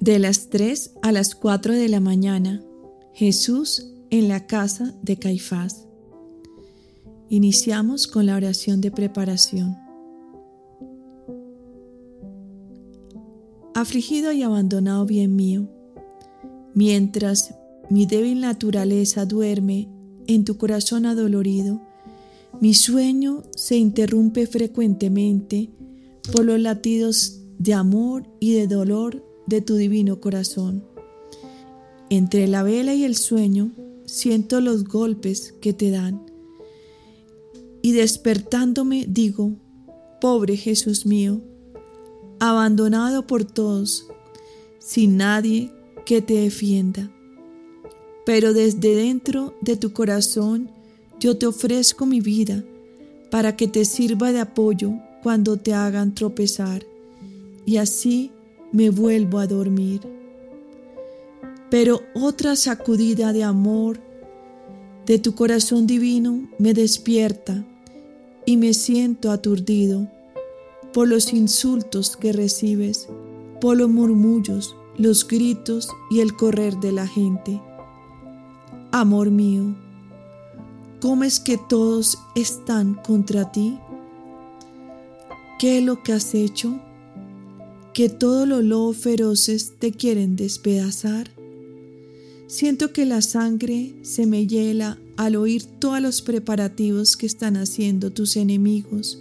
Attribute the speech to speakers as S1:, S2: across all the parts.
S1: De las 3 a las 4 de la mañana, Jesús en la casa de Caifás. Iniciamos con la oración de preparación. Afligido y abandonado bien mío, mientras mi débil naturaleza duerme en tu corazón adolorido, mi sueño se interrumpe frecuentemente por los latidos de amor y de dolor de tu divino corazón. Entre la vela y el sueño siento los golpes que te dan. Y despertándome digo, pobre Jesús mío, abandonado por todos, sin nadie que te defienda. Pero desde dentro de tu corazón yo te ofrezco mi vida para que te sirva de apoyo cuando te hagan tropezar, y así me vuelvo a dormir. Pero otra sacudida de amor de tu corazón divino me despierta y me siento aturdido por los insultos que recibes, por los murmullos, los gritos y el correr de la gente. Amor mío, ¿cómo es que todos están contra ti? ¿Qué es lo que has hecho? ¿Que todos los lobos feroces te quieren despedazar? Siento que la sangre se me hiela al oír todos los preparativos que están haciendo tus enemigos.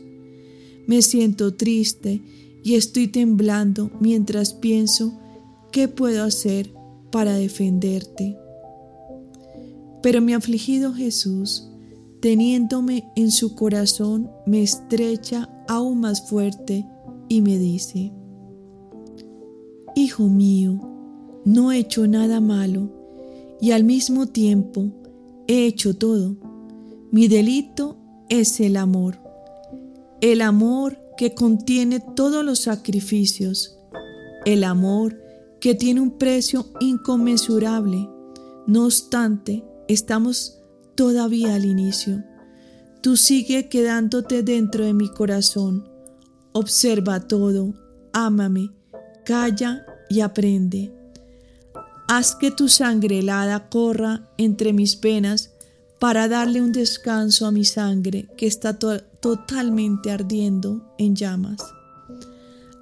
S1: Me siento triste y estoy temblando mientras pienso qué puedo hacer para defenderte. Pero mi afligido Jesús, teniéndome en su corazón, me estrecha aún más fuerte y me dice, Hijo mío, no he hecho nada malo y al mismo tiempo he hecho todo. Mi delito es el amor, el amor que contiene todos los sacrificios, el amor que tiene un precio inconmensurable. No obstante, estamos todavía al inicio. Tú sigue quedándote dentro de mi corazón. Observa todo, ámame, calla y aprende. Haz que tu sangre helada corra entre mis venas para darle un descanso a mi sangre que está totalmente ardiendo en llamas.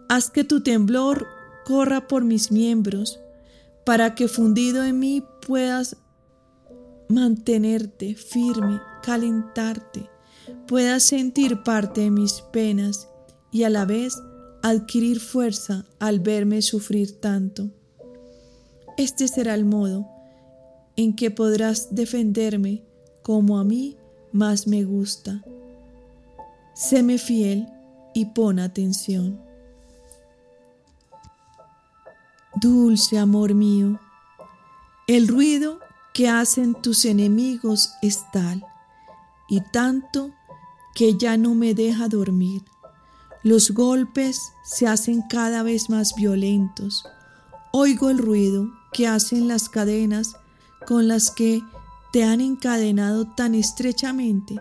S1: Haz que tu temblor corra por mis miembros para que fundido en mí puedas mantenerte firme, calentarte, puedas sentir parte de mis penas y a la vez adquirir fuerza al verme sufrir tanto. Este será el modo en que podrás defenderme como a mí más me gusta. Séme fiel y pon atención. Dulce amor mío, el ruido que hacen tus enemigos es tal y tanto que ya no me deja dormir. Los golpes se hacen cada vez más violentos. Oigo el ruido que hacen las cadenas con las que te han encadenado tan estrechamente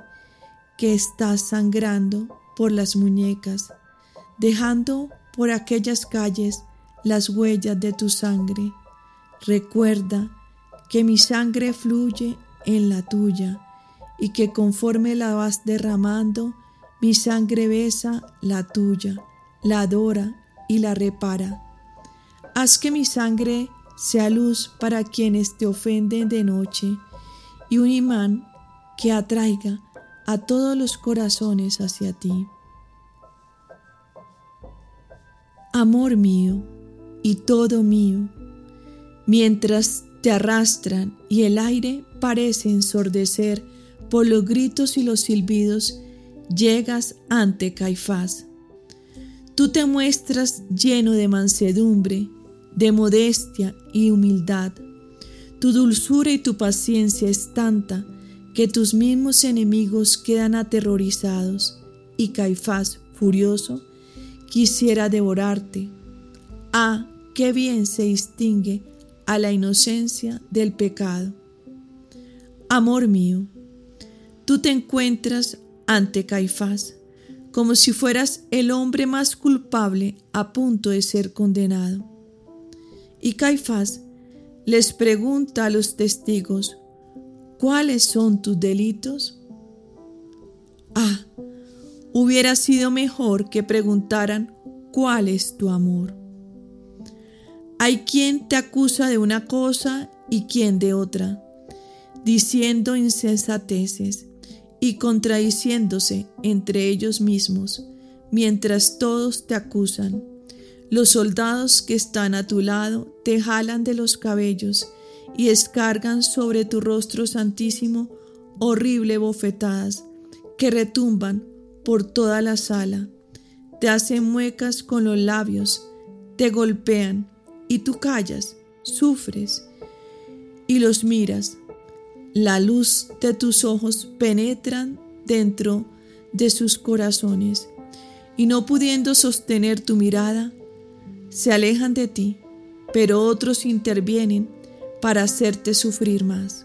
S1: que estás sangrando por las muñecas, dejando por aquellas calles las huellas de tu sangre. Recuerda que mi sangre fluye en la tuya y que conforme la vas derramando, mi sangre besa la tuya, la adora y la repara. Haz que mi sangre sea luz para quienes te ofenden de noche y un imán que atraiga a todos los corazones hacia ti. Amor mío, y todo mío, mientras te arrastran y el aire parece ensordecer por los gritos y los silbidos, llegas ante Caifás. Tú te muestras lleno de mansedumbre, de modestia y humildad. Tu dulzura y tu paciencia es tanta que tus mismos enemigos quedan aterrorizados y Caifás, furioso, quisiera devorarte. Ah, qué bien se distingue a la inocencia del pecado. Amor mío, tú te encuentras ante Caifás como si fueras el hombre más culpable a punto de ser condenado. Y Caifás les pregunta a los testigos, ¿cuáles son tus delitos? Ah, hubiera sido mejor que preguntaran, ¿cuál es tu amor? Hay quien te acusa de una cosa y quien de otra, diciendo insensateces y contradiciéndose entre ellos mismos, mientras todos te acusan. Los soldados que están a tu lado te jalan de los cabellos y descargan sobre tu rostro santísimo horrible bofetadas que retumban por toda la sala. Te hacen muecas con los labios, te golpean y tú callas, sufres y los miras. La luz de tus ojos penetran dentro de sus corazones y no pudiendo sostener tu mirada, se alejan de ti, pero otros intervienen para hacerte sufrir más.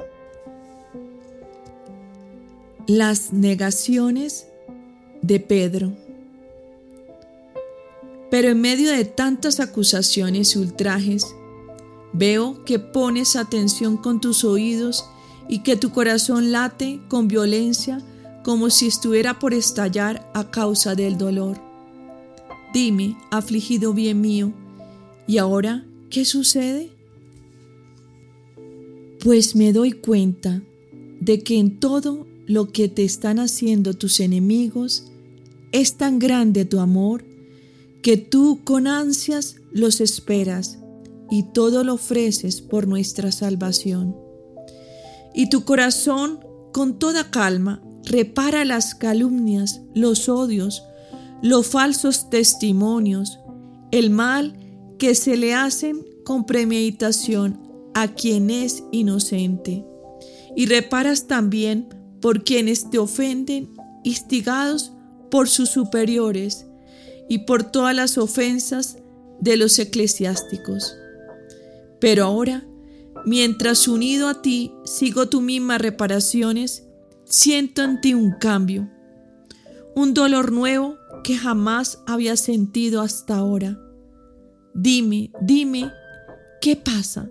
S1: Las negaciones de Pedro. Pero en medio de tantas acusaciones y ultrajes, veo que pones atención con tus oídos y que tu corazón late con violencia como si estuviera por estallar a causa del dolor. Dime, afligido bien mío, ¿y ahora qué sucede? Pues me doy cuenta de que en todo lo que te están haciendo tus enemigos es tan grande tu amor que tú con ansias los esperas y todo lo ofreces por nuestra salvación. Y tu corazón con toda calma repara las calumnias, los odios, los falsos testimonios, el mal que se le hacen con premeditación a quien es inocente. Y reparas también por quienes te ofenden, instigados por sus superiores y por todas las ofensas de los eclesiásticos. Pero ahora, mientras unido a ti sigo tus mismas reparaciones, siento en ti un cambio, un dolor nuevo que jamás había sentido hasta ahora. Dime, dime, ¿qué pasa?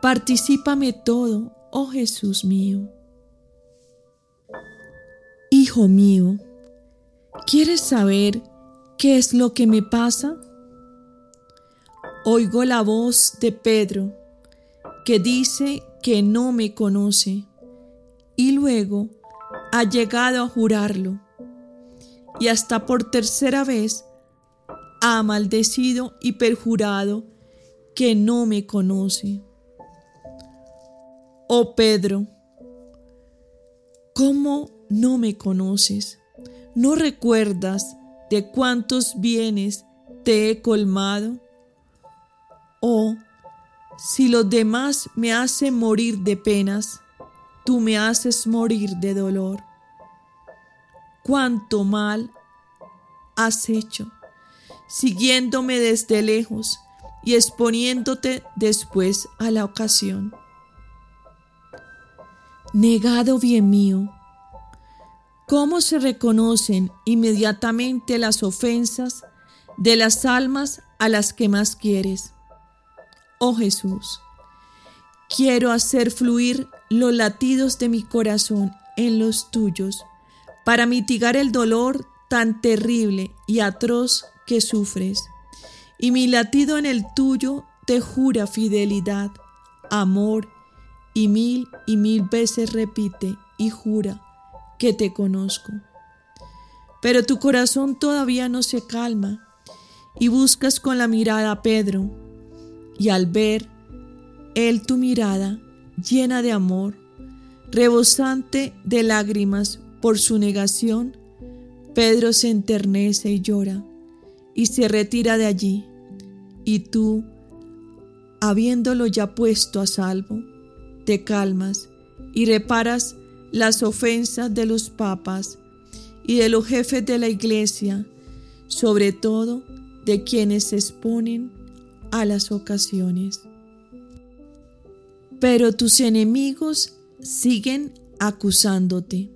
S1: Particípame todo, oh Jesús mío. Hijo mío, ¿quieres saber ¿Qué es lo que me pasa? Oigo la voz de Pedro que dice que no me conoce y luego ha llegado a jurarlo y hasta por tercera vez ha maldecido y perjurado que no me conoce. Oh Pedro, ¿cómo no me conoces? ¿No recuerdas de cuántos bienes te he colmado? O si los demás me hacen morir de penas, tú me haces morir de dolor. Cuánto mal has hecho, siguiéndome desde lejos y exponiéndote después a la ocasión. Negado bien mío, ¿Cómo se reconocen inmediatamente las ofensas de las almas a las que más quieres? Oh Jesús, quiero hacer fluir los latidos de mi corazón en los tuyos para mitigar el dolor tan terrible y atroz que sufres. Y mi latido en el tuyo te jura fidelidad, amor, y mil y mil veces repite y jura que te conozco. Pero tu corazón todavía no se calma y buscas con la mirada a Pedro y al ver él tu mirada llena de amor, rebosante de lágrimas por su negación, Pedro se enternece y llora y se retira de allí. Y tú, habiéndolo ya puesto a salvo, te calmas y reparas las ofensas de los papas y de los jefes de la iglesia, sobre todo de quienes se exponen a las ocasiones. Pero tus enemigos siguen acusándote.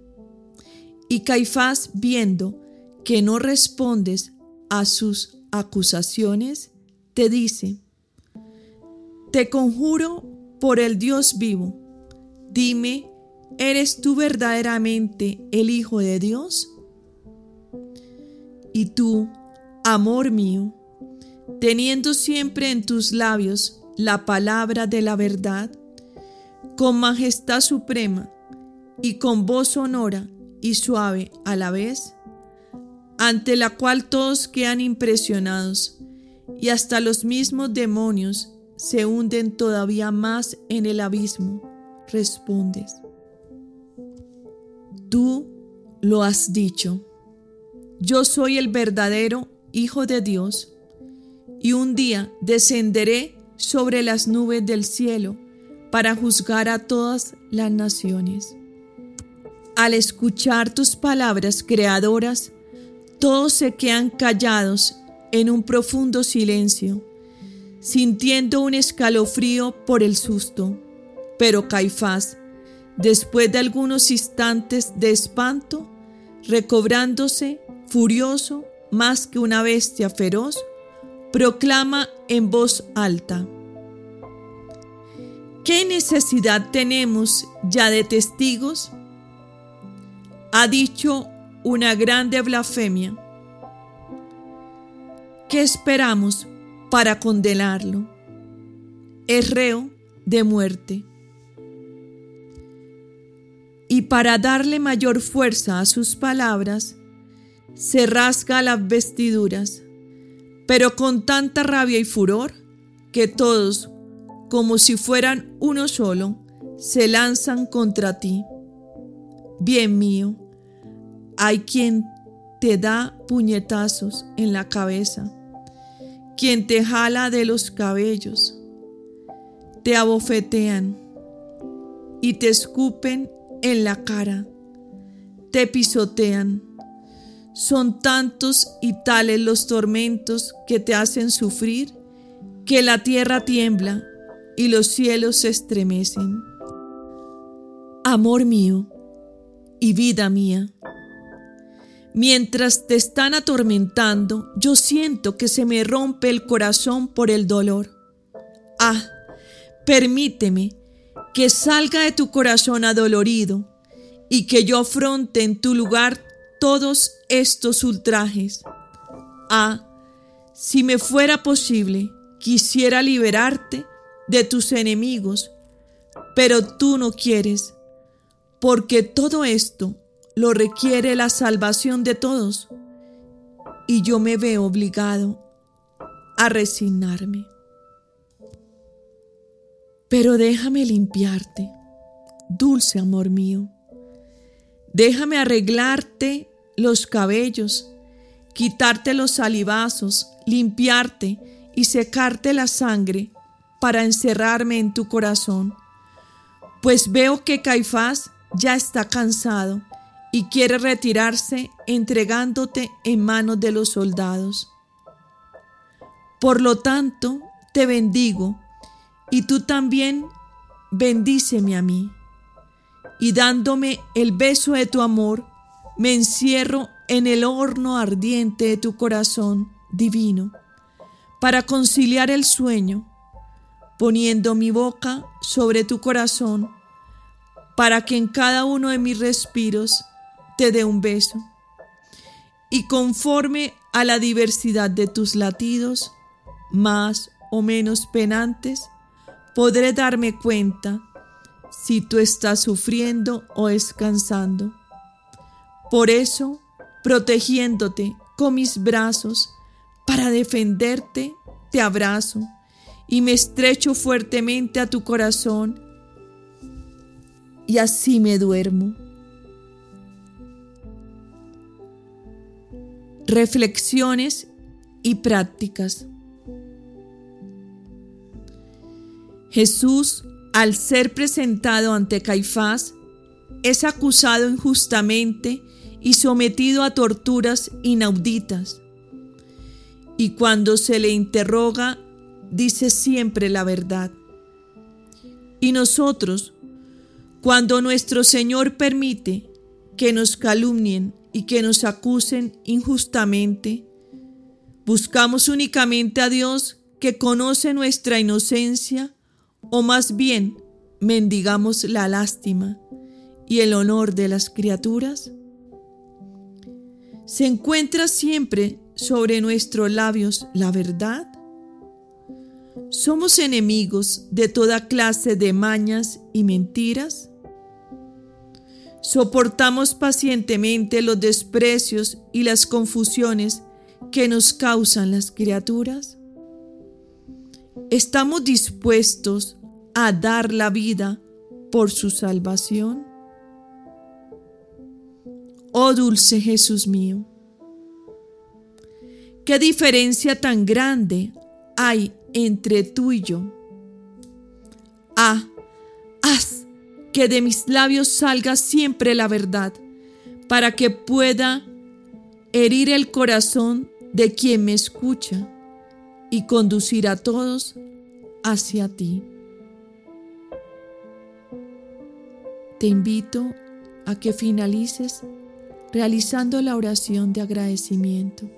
S1: Y Caifás, viendo que no respondes a sus acusaciones, te dice, Te conjuro por el Dios vivo, dime, ¿eres tú verdaderamente el Hijo de Dios? Y tú, amor mío, teniendo siempre en tus labios la palabra de la verdad, con majestad suprema y con voz sonora y suave a la vez, ante la cual todos quedan impresionados y hasta los mismos demonios se hunden todavía más en el abismo, respondes. Tú lo has dicho. Yo soy el verdadero Hijo de Dios y un día descenderé sobre las nubes del cielo para juzgar a todas las naciones. Al escuchar tus palabras creadoras, todos se quedan callados en un profundo silencio, sintiendo un escalofrío por el susto. Pero Caifás, después de algunos instantes de espanto, recobrándose, furioso, más que una bestia feroz, proclama en voz alta, ¿Qué necesidad tenemos ya de testigos? Ha dicho una grande blasfemia. ¿Qué esperamos para condenarlo? Es reo de muerte. Y para darle mayor fuerza a sus palabras, se rasga las vestiduras, pero con tanta rabia y furor que todos, como si fueran uno solo, se lanzan contra ti. Bien mío, hay quien te da puñetazos en la cabeza, quien te jala de los cabellos, te abofetean y te escupen en la cara, te pisotean. Son tantos y tales los tormentos que te hacen sufrir que la tierra tiembla y los cielos se estremecen. Amor mío y vida mía, mientras te están atormentando, yo siento que se me rompe el corazón por el dolor. Ah, permíteme que salga de tu corazón adolorido y que yo afronte en tu lugar todos estos ultrajes. Ah, si me fuera posible, quisiera liberarte de tus enemigos, pero tú no quieres, porque todo esto lo requiere la salvación de todos, y yo me veo obligado a resignarme. Pero déjame limpiarte, dulce amor mío. Déjame arreglarte los cabellos, quitarte los salivazos, limpiarte y secarte la sangre para encerrarme en tu corazón, pues veo que Caifás ya está cansado y quiere retirarse entregándote en manos de los soldados. Por lo tanto, te bendigo y tú también bendíceme a mí. Y dándome el beso de tu amor, me encierro en el horno ardiente de tu corazón divino para conciliar el sueño poniendo mi boca sobre tu corazón, para que en cada uno de mis respiros te dé un beso. Y conforme a la diversidad de tus latidos, más o menos penantes, podré darme cuenta si tú estás sufriendo o descansando. Por eso, protegiéndote con mis brazos, para defenderte, te abrazo y me estrecho fuertemente a tu corazón y así me duermo. Reflexiones y prácticas. Jesús, al ser presentado ante Caifás, es acusado injustamente y sometido a torturas inauditas. Y cuando se le interroga dice siempre la verdad. Y nosotros, cuando nuestro Señor permite que nos calumnien y que nos acusen injustamente, buscamos únicamente a Dios que conoce nuestra inocencia o más bien mendigamos la lástima y el honor de las criaturas? ¿Se encuentra siempre sobre nuestros labios la verdad? ¿Somos enemigos de toda clase de mañas y mentiras? ¿Soportamos pacientemente los desprecios y las confusiones que nos causan las criaturas? ¿Estamos dispuestos a dar la vida por su salvación? Oh dulce Jesús mío, qué diferencia tan grande hay entre tú y yo. Ah, haz que de mis labios salga siempre la verdad, para que pueda herir el corazón de quien me escucha y conducir a todos hacia ti. Te invito a que finalices realizando la oración de agradecimiento.